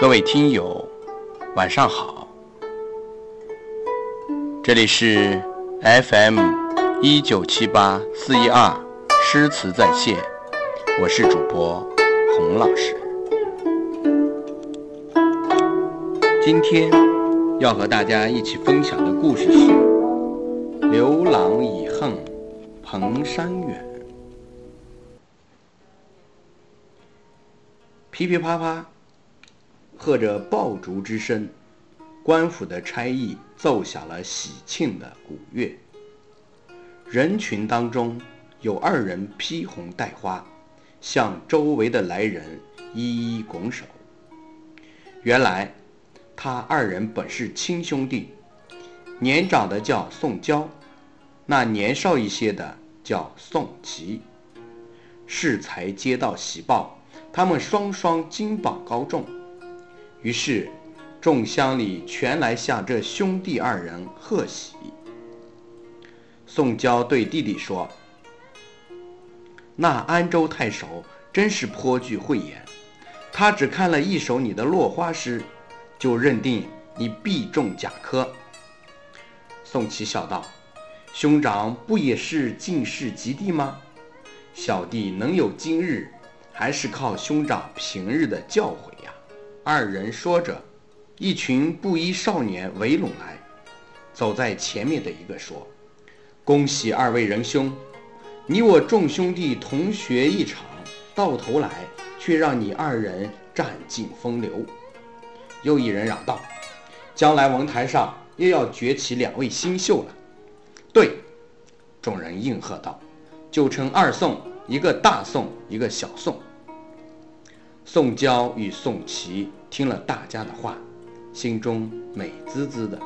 各位听友，晚上好，这里是 FM 一九七八四一二诗词在线，我是主播洪老师。今天要和大家一起分享的故事是《刘郎已恨蓬山远》。噼噼啪啪，和着爆竹之声，官府的差役奏响了喜庆的鼓乐。人群当中有二人披红戴花，向周围的来人一一拱手。原来，他二人本是亲兄弟，年长的叫宋娇，那年少一些的叫宋琦。适才接到喜报。他们双双金榜高中，于是众乡里全来向这兄弟二人贺喜。宋娇对弟弟说：“那安州太守真是颇具慧眼，他只看了一首你的落花诗，就认定你必中甲科。”宋琦笑道：“兄长不也是进士及第吗？小弟能有今日。”还是靠兄长平日的教诲！二人说着，一群布衣少年围拢来。走在前面的一个说：“恭喜二位仁兄，你我众兄弟同学一场，到头来却让你二人占尽风流。”又一人嚷道：“将来文台上又要崛起两位新秀了。”对，众人应和道：“就称二宋，一个大宋，一个小宋。”宋娇与宋琦听了大家的话，心中美滋滋的。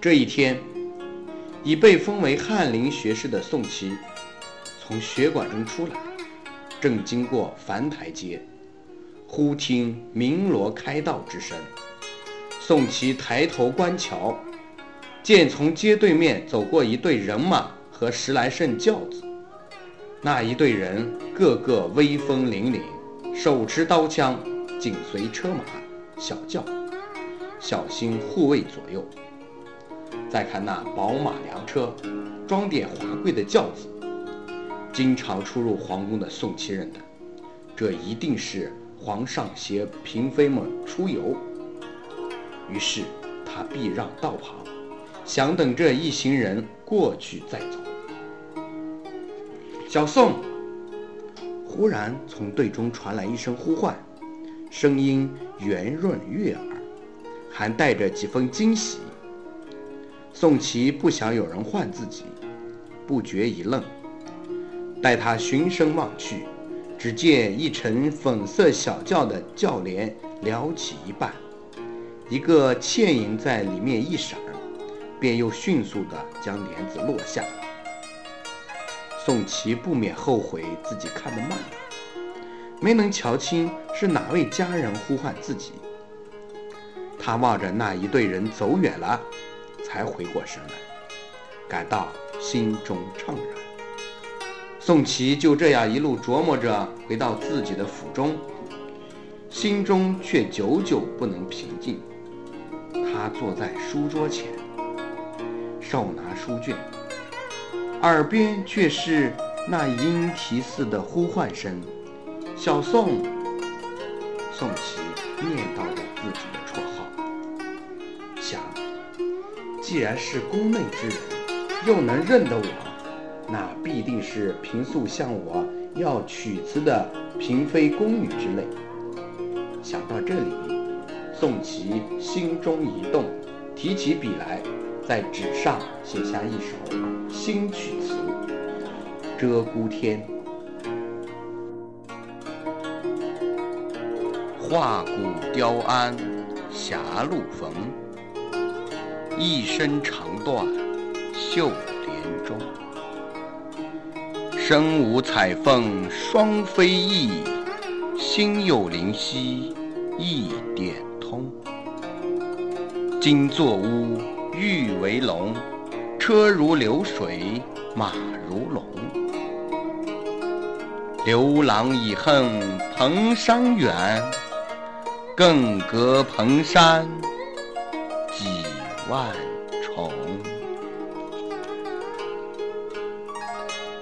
这一天，已被封为翰林学士的宋琦从学馆中出来，正经过樊台街，忽听鸣锣开道之声。宋琦抬头观瞧，见从街对面走过一队人马和十来乘轿子。那一队人个个威风凛凛，手持刀枪，紧随车马、小轿，小心护卫左右。再看那宝马良车，装点华贵的轿子，经常出入皇宫的宋琦认得，这一定是皇上携嫔妃们出游。于是他避让道旁，想等这一行人过去再走。小宋！忽然从队中传来一声呼唤，声音圆润悦耳，还带着几分惊喜。宋琦不想有人唤自己，不觉一愣。待他循声望去，只见一乘粉色小轿的轿帘撩起一半，一个倩影在里面一闪，便又迅速地将帘子落下。宋琦不免后悔自己看得慢了，没能瞧清是哪位家人呼唤自己。他望着那一队人走远了，才回过神来，感到心中怅然。宋琦就这样一路琢磨着回到自己的府中，心中却久久不能平静。他坐在书桌前，手拿书卷。耳边却是那莺啼似的呼唤声：“小宋。”宋琦念叨着自己的绰号，想：既然是宫内之人，又能认得我，那必定是平素向我要曲词的嫔妃宫女之类。想到这里，宋琦心中一动，提起笔来。在纸上写下一首新曲词《鹧鸪天》：画骨雕鞍狭路逢，一身长断绣帘中。身无彩凤双飞翼，心有灵犀一点通。金作屋。玉为龙，车如流水马如龙。刘郎已恨蓬山远，更隔蓬山几万重。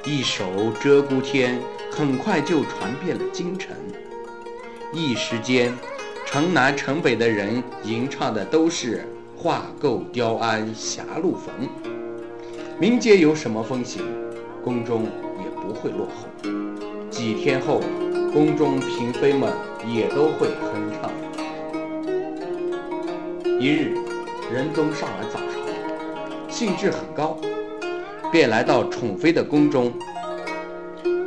一首《鹧鸪天》很快就传遍了京城，一时间，城南城北的人吟唱的都是“画构雕鞍霞路逢”。民间有什么风行，宫中也不会落后。几天后，宫中嫔妃们也都会哼唱。一日，仁宗上了早朝，兴致很高。便来到宠妃的宫中，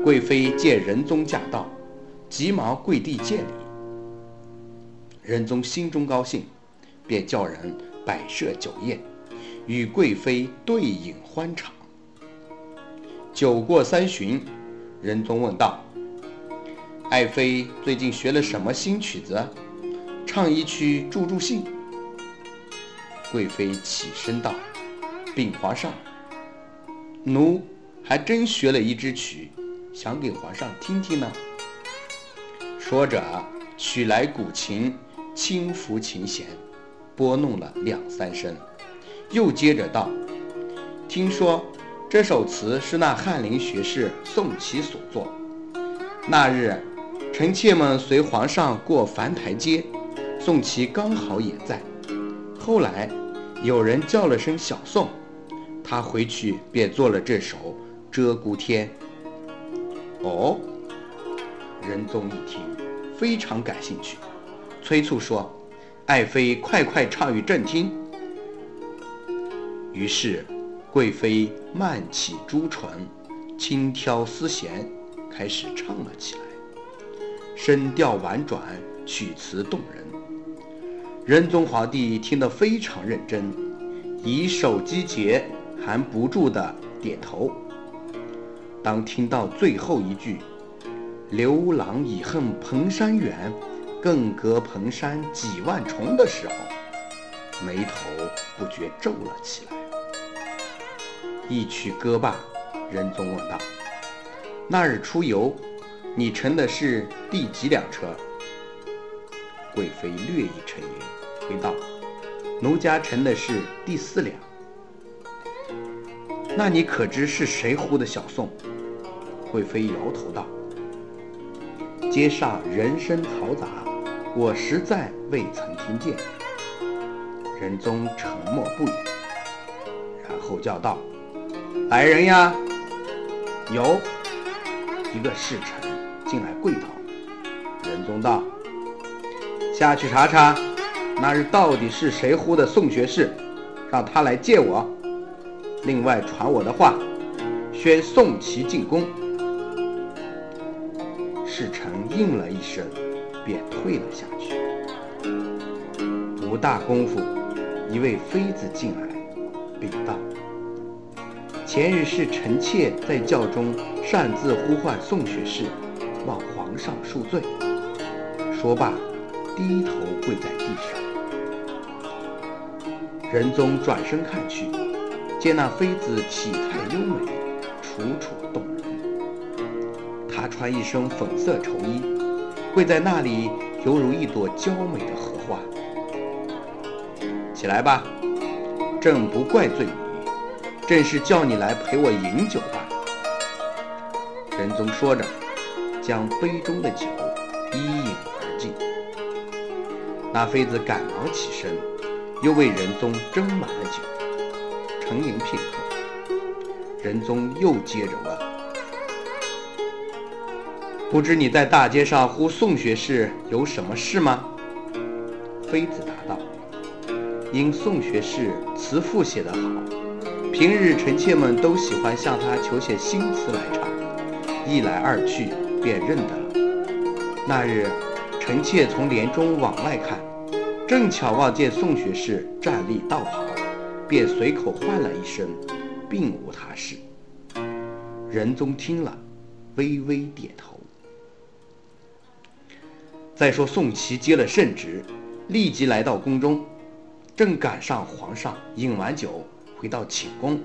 贵妃见仁宗驾到，急忙跪地见礼。仁宗心中高兴，便叫人摆设酒宴，与贵妃对饮欢畅。酒过三巡，仁宗问道：“爱妃最近学了什么新曲子？唱一曲助助兴。”贵妃起身道：“禀皇上。”奴还真学了一支曲，想给皇上听听呢。说着，取来古琴，轻抚琴弦，拨弄了两三声，又接着道：“听说这首词是那翰林学士宋祁所作。那日，臣妾们随皇上过樊台街，宋祁刚好也在。后来，有人叫了声小宋。”他回去便做了这首《鹧鸪天》。哦，仁宗一听，非常感兴趣，催促说：“爱妃快快唱与朕听。”于是，贵妃慢起朱唇，轻挑丝弦，开始唱了起来，声调婉转，曲词动人。仁宗皇帝听得非常认真，以手击节。还不住地点头。当听到最后一句“刘郎已恨蓬山远，更隔蓬山几万重”的时候，眉头不觉皱了起来。一曲歌罢，仁宗问道：“那日出游，你乘的是第几辆车？”贵妃略一沉吟，回道：“奴家沉的是第四两。”那你可知是谁呼的小宋？贵妃摇头道：“街上人声嘈杂，我实在未曾听见。”仁宗沉默不语，然后叫道：“来人呀！”有一个侍臣进来跪倒。仁宗道：“下去查查，那日到底是谁呼的宋学士，让他来见我。”另外传我的话，宣宋祁进宫。侍臣应了一声，便退了下去。不大功夫，一位妃子进来，禀道：“前日是臣妾在轿中擅自呼唤宋学士，望皇上恕罪。”说罢，低头跪在地上。仁宗转身看去。见那妃子体态优美，楚楚动人。她穿一身粉色绸衣，跪在那里，犹如一朵娇美的荷花。起来吧，朕不怪罪你，正是叫你来陪我饮酒吧。仁宗说着，将杯中的酒一饮。那妃子赶忙起身，又为仁宗斟满了酒。沉吟片刻，仁宗又接着问：“不知你在大街上呼宋学士有什么事吗？”妃子答道：“因宋学士词赋写得好，平日臣妾们都喜欢向他求些新词来唱，一来二去便认得了。那日，臣妾从帘中往外看，正巧望见宋学士站立道旁。”便随口唤了一声，并无他事。仁宗听了，微微点头。再说宋祁接了圣旨，立即来到宫中，正赶上皇上饮完酒回到寝宫。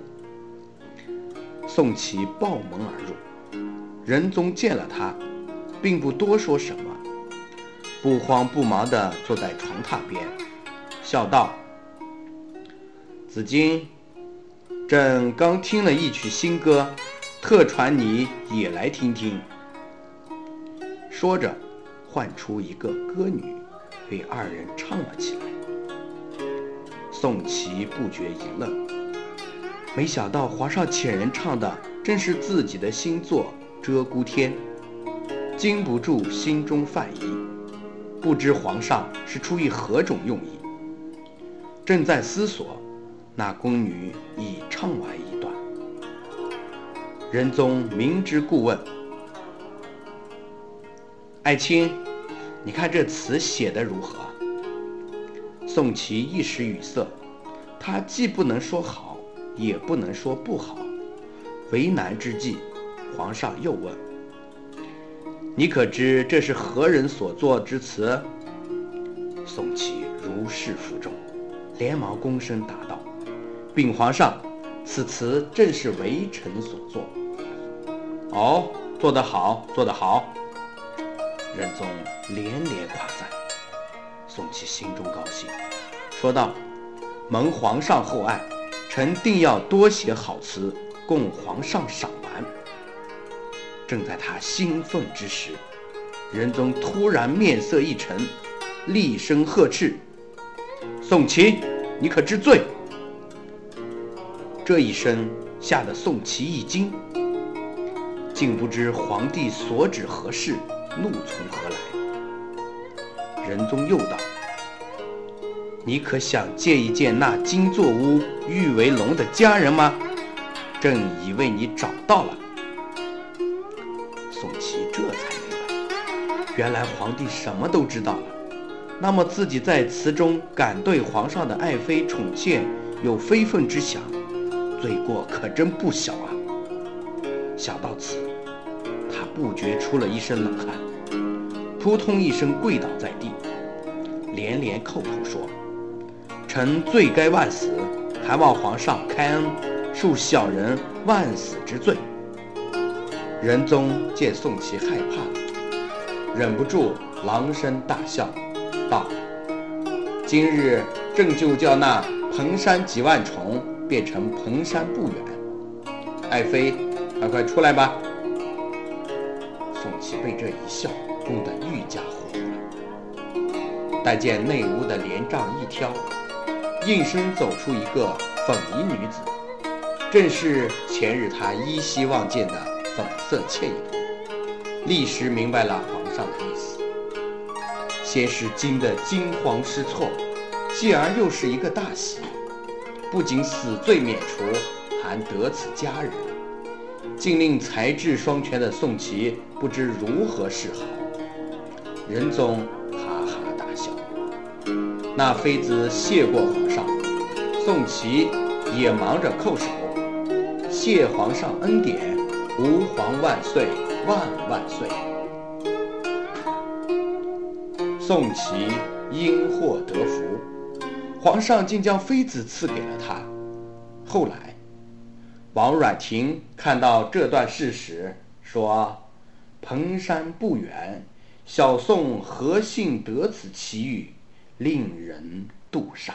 宋祁抱门而入，仁宗见了他，并不多说什么，不慌不忙地坐在床榻边，笑道：“子金，朕刚听了一曲新歌，特传你也来听听。”说着，唤出一个歌女，为二人唱了起来。宋琦不觉一愣，没想到皇上遣人唱的正是自己的新作《鹧鸪天》，禁不住心中泛疑，不知皇上是出于何种用意。正在思索，那宫女已唱完一段。仁宗明知故问：“爱卿，你看这词写得如何？”宋琦一时语塞，他既不能说好，也不能说不好，为难之际，皇上又问：“你可知这是何人所作之词？”宋琦如释负重，连忙躬身答道：“禀皇上，此词正是微臣所作。”哦，做得好，做得好！仁宗连连夸赞。宋琦心中高兴，说道：“蒙皇上厚爱，臣定要多写好词，供皇上赏。”正在他兴奋之时，仁宗突然面色一沉，厉声呵斥：“宋琦，你可知罪？”这一声吓得宋琦一惊，竟不知皇帝所指何事，怒从何来。仁宗又道：“你可想见一见那金座屋玉为龙的家人吗？朕已为你找到了。”原来皇帝什么都知道了。那么自己在词中敢对皇上的爱妃宠妾有非分之想，罪过可真不小啊！想到此，他不觉出了一身冷汗。扑通一声跪倒在地，连连叩头说：“臣罪该万死，还望皇上开恩，恕小人万死之罪。”仁宗见宋琦害怕了，忍不住朗声大笑，道：“今日朕就叫那蓬山几万重变成蓬山不远。爱妃，快快出来吧。”宋琦被这一笑。弄得愈加火了。但见内屋的帘帐一挑，应声走出一个粉衣女子，正是前日他依稀望见的粉色倩影。立时明白了上的意思，先是惊得惊慌失措，继而又是一个大喜，不仅死罪免除，还得此佳人，竟令才智双全的宋琦不知如何是好。仁宗哈哈大笑，那妃子谢过皇上，宋琦也忙着叩首，谢皇上恩典，吾皇万岁万万岁。宋琦因祸得福，皇上竟将妃子赐给了他。后来，王阮廷看到这段事实说：“蓬山不远。”小宋何幸得此奇遇，令人妒煞。